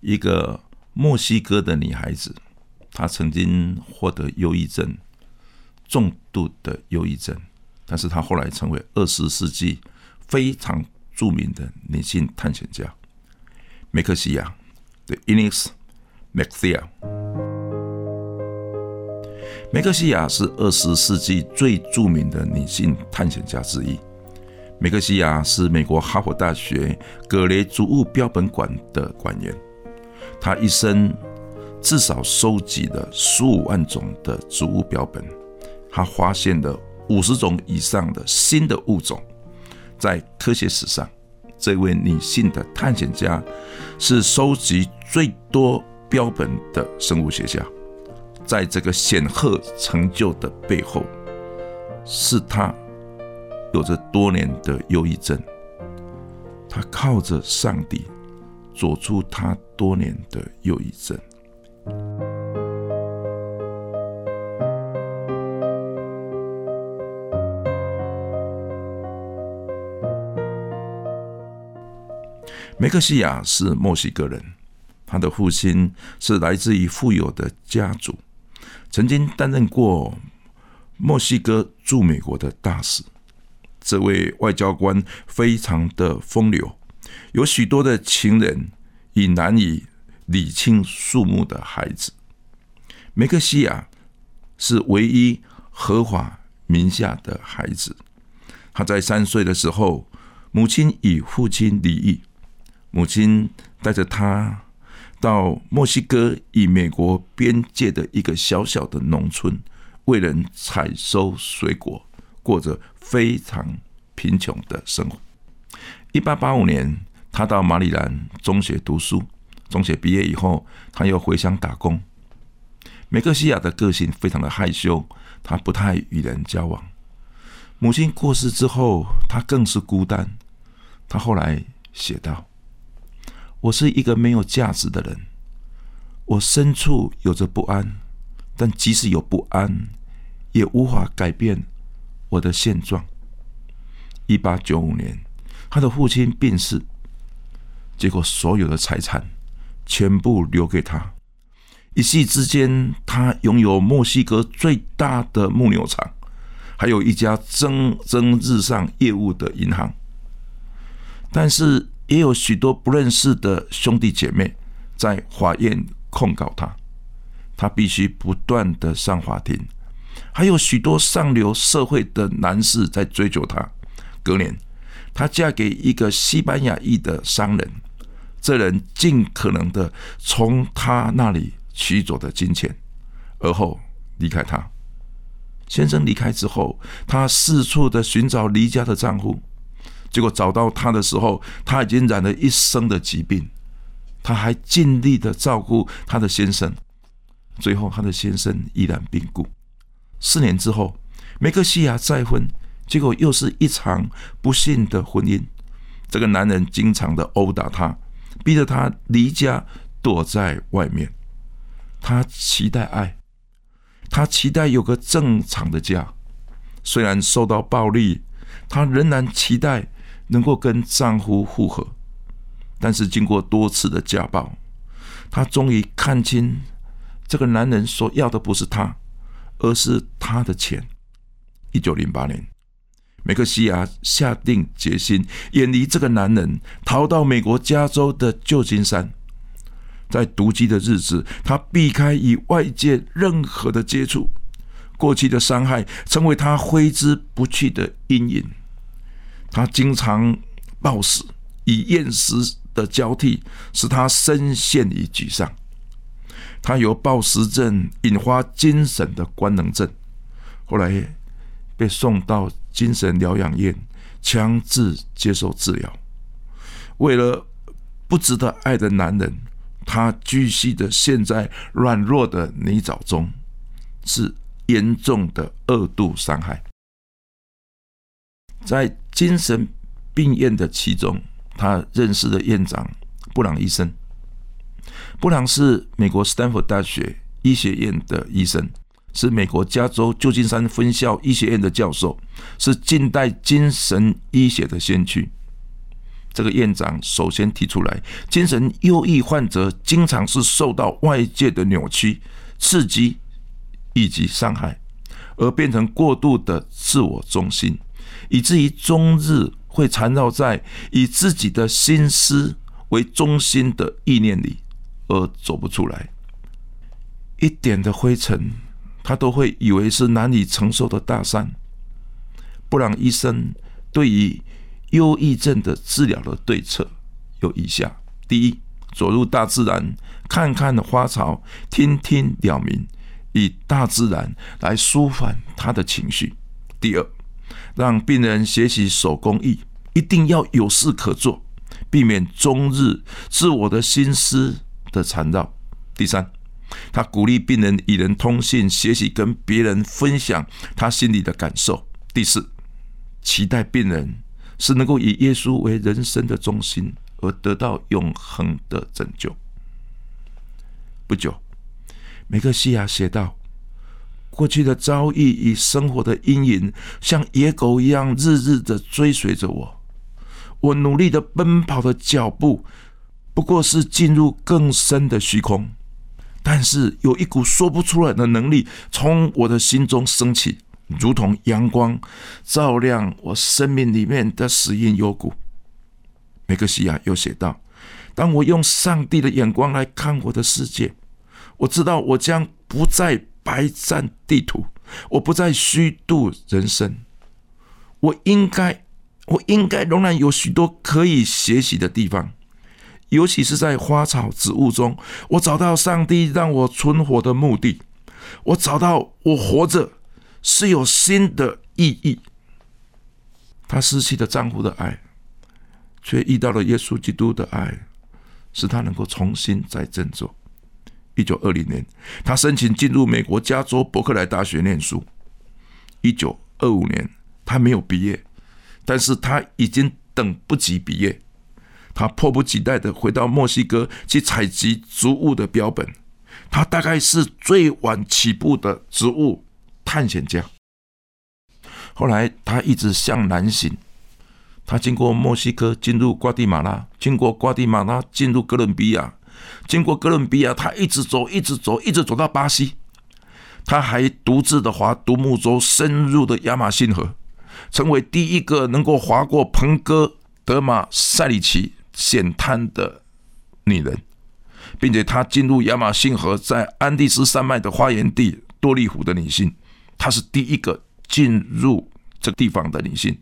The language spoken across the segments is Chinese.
一个墨西哥的女孩子，她曾经获得忧郁症。重度的忧郁症，但是她后来成为二十世纪非常著名的女性探险家梅克西亚对 Ines m c t h i a 梅克西亚是二十世纪最著名的女性探险家之一。梅克西亚是美国哈佛大学格雷植物标本馆的馆员，他一生至少收集了十五万种的植物标本。他发现了五十种以上的新的物种，在科学史上，这位女性的探险家是收集最多标本的生物学家。在这个显赫成就的背后，是她有着多年的忧郁症，她靠着上帝走出他多年的忧郁症。梅克西亚是墨西哥人，他的父亲是来自于富有的家族，曾经担任过墨西哥驻美国的大使。这位外交官非常的风流，有许多的情人，已难以理清数目的孩子。梅克西亚是唯一合法名下的孩子。他在三岁的时候，母亲与父亲离异。母亲带着他到墨西哥与美国边界的一个小小的农村，为人采收水果，过着非常贫穷的生活。一八八五年，他到马里兰中学读书。中学毕业以后，他又回乡打工。梅克西亚的个性非常的害羞，他不太与人交往。母亲过世之后，他更是孤单。他后来写道。我是一个没有价值的人，我深处有着不安，但即使有不安，也无法改变我的现状。一八九五年，他的父亲病逝，结果所有的财产全部留给他。一夕之间，他拥有墨西哥最大的牧牛场，还有一家蒸蒸日上业务的银行。但是，也有许多不认识的兄弟姐妹在法院控告他，他必须不断的上法庭。还有许多上流社会的男士在追求他。隔年，她嫁给一个西班牙裔的商人，这人尽可能的从她那里取走的金钱，而后离开她。先生离开之后，她四处的寻找离家的丈夫。结果找到他的时候，他已经染了一生的疾病，她还尽力的照顾她的先生，最后她的先生依然病故。四年之后，梅克西亚再婚，结果又是一场不幸的婚姻。这个男人经常的殴打她，逼着她离家躲在外面。她期待爱，她期待有个正常的家，虽然受到暴力，她仍然期待。能够跟丈夫复合，但是经过多次的家暴，她终于看清这个男人所要的不是她，而是她的钱。一九零八年，梅克西亚下定决心远离这个男人，逃到美国加州的旧金山。在独居的日子，他避开与外界任何的接触，过去的伤害成为他挥之不去的阴影。他经常暴食，以厌食的交替，使他深陷于沮丧。他由暴食症引发精神的官能症，后来被送到精神疗养院，强制接受治疗。为了不值得爱的男人，他继续的陷在软弱的泥沼中，是严重的二度伤害。在精神病院的其中，他认识了院长布朗医生。布朗是美国斯坦福大学医学院的医生，是美国加州旧金山分校医学院的教授，是近代精神医学的先驱。这个院长首先提出来，精神忧郁患者经常是受到外界的扭曲、刺激以及伤害，而变成过度的自我中心，以至于终日会缠绕在以自己的心思为中心的意念里，而走不出来。一点的灰尘，他都会以为是难以承受的大山。布朗医生对于忧郁症的治疗的对策有以下：第一，走入大自然，看看花草，听听鸟鸣，以大自然来舒缓他的情绪；第二，让病人学习手工艺，一定要有事可做，避免终日自我的心思的缠绕；第三，他鼓励病人与人通信，学习跟别人分享他心里的感受；第四，期待病人。是能够以耶稣为人生的中心，而得到永恒的拯救。不久，梅克西亚写道：“过去的遭遇与生活的阴影，像野狗一样，日日的追随着我。我努力的奔跑的脚步，不过是进入更深的虚空。但是有一股说不出来的能力，从我的心中升起。”如同阳光照亮我生命里面的死因幽谷。梅克西亚又写道：“当我用上帝的眼光来看我的世界，我知道我将不再白占地图，我不再虚度人生。我应该，我应该仍然有许多可以学习的地方，尤其是在花草植物中，我找到上帝让我存活的目的。我找到我活着。”是有新的意义。她失去了丈夫的爱，却遇到了耶稣基督的爱，使她能够重新再振作。一九二零年，她申请进入美国加州伯克莱大学念书。一九二五年，她没有毕业，但是她已经等不及毕业。他迫不及待的回到墨西哥去采集植物的标本。他大概是最晚起步的植物。探险家。后来，他一直向南行。他经过墨西哥，进入瓜地马拉；经过瓜地马拉，进入哥伦比亚；经过哥伦比亚，他一直走，一直走，一直走到巴西。他还独自的划独木舟，深入的亚马逊河，成为第一个能够划过彭哥德马塞里奇险滩的女人，并且她进入亚马逊河，在安第斯山脉的花园地多利湖的女性。她是第一个进入这地方的女性。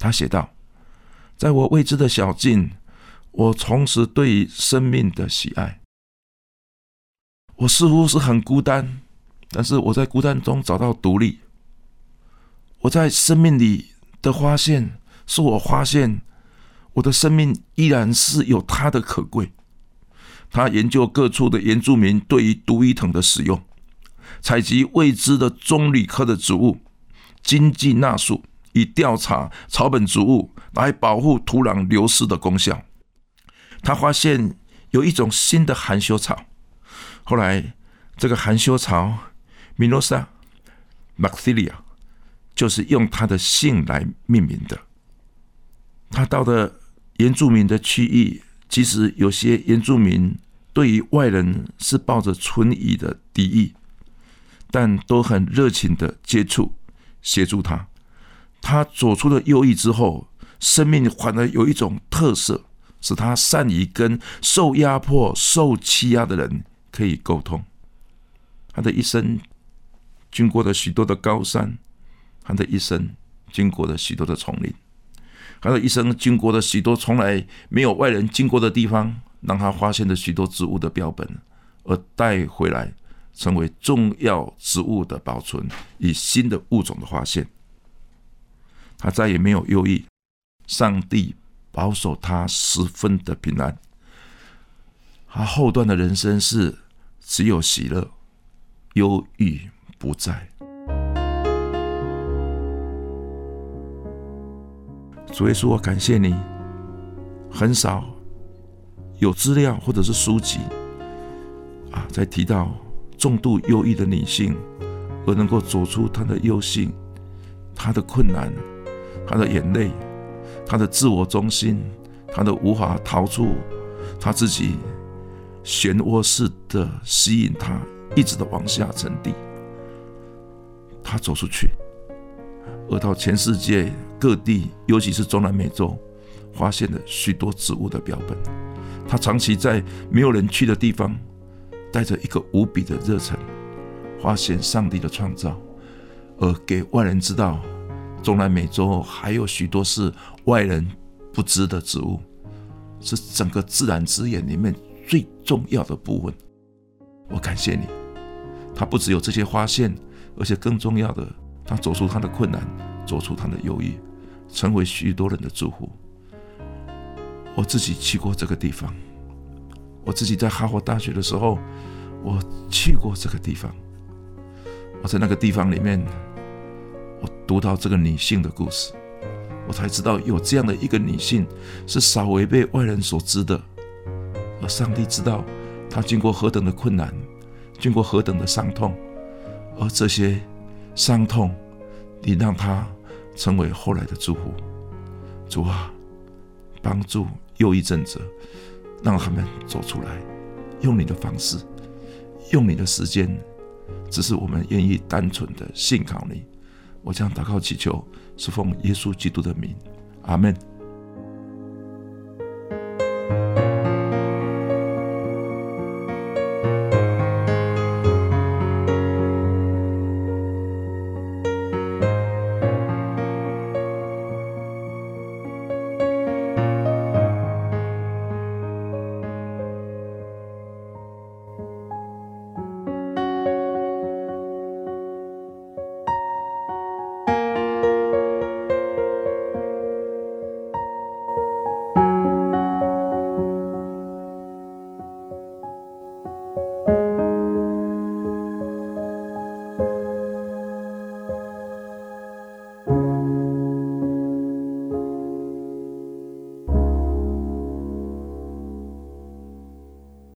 她写道：“在我未知的小径，我重拾对于生命的喜爱。我似乎是很孤单，但是我在孤单中找到独立。我在生命里的发现，是我发现我的生命依然是有它的可贵。”他研究各处的原住民对于独一藤的使用。采集未知的棕榈科的植物，经济纳树，以调查草本植物来保护土壤流失的功效。他发现有一种新的含羞草，后来这个含羞草 Mimosa maxilia 就是用它的姓来命名的。他到的原住民的区域，其实有些原住民对于外人是抱着存疑的敌意。但都很热情的接触，协助他。他走出了右翼之后，生命反而有一种特色，使他善于跟受压迫、受欺压的人可以沟通。他的一生经过了许多的高山，他的一生经过了许多的丛林，他的一生经过了许多从来没有外人经过的地方，让他发现了许多植物的标本，而带回来。成为重要植物的保存与新的物种的发现，他再也没有忧郁，上帝保守他十分的平安。他后段的人生是只有喜乐，忧郁不在。主耶稣，我感谢你，很少有资料或者是书籍啊，在提到重度忧郁的女性，而能够走出她的忧性、她的困难、她的眼泪、她的自我中心、她的无法逃出她自己漩涡式的吸引她，一直的往下沉底，她走出去。而到全世界各地，尤其是中南美洲，发现了许多植物的标本。他长期在没有人去的地方，带着一个无比的热忱，发现上帝的创造，而给外人知道，中南美洲还有许多是外人不知的植物，是整个自然资源里面最重要的部分。我感谢你，他不只有这些发现，而且更重要的。他走出他的困难，走出他的忧郁，成为许多人的祝福。我自己去过这个地方，我自己在哈佛大学的时候，我去过这个地方。我在那个地方里面，我读到这个女性的故事，我才知道有这样的一个女性是少违被外人所知的，而上帝知道她经过何等的困难，经过何等的伤痛，而这些。伤痛，你让她成为后来的祝福。主啊，帮助右翼政者，让他们走出来，用你的方式，用你的时间，只是我们愿意单纯的信靠你。我将祷告祈求，是奉耶稣基督的名，阿门。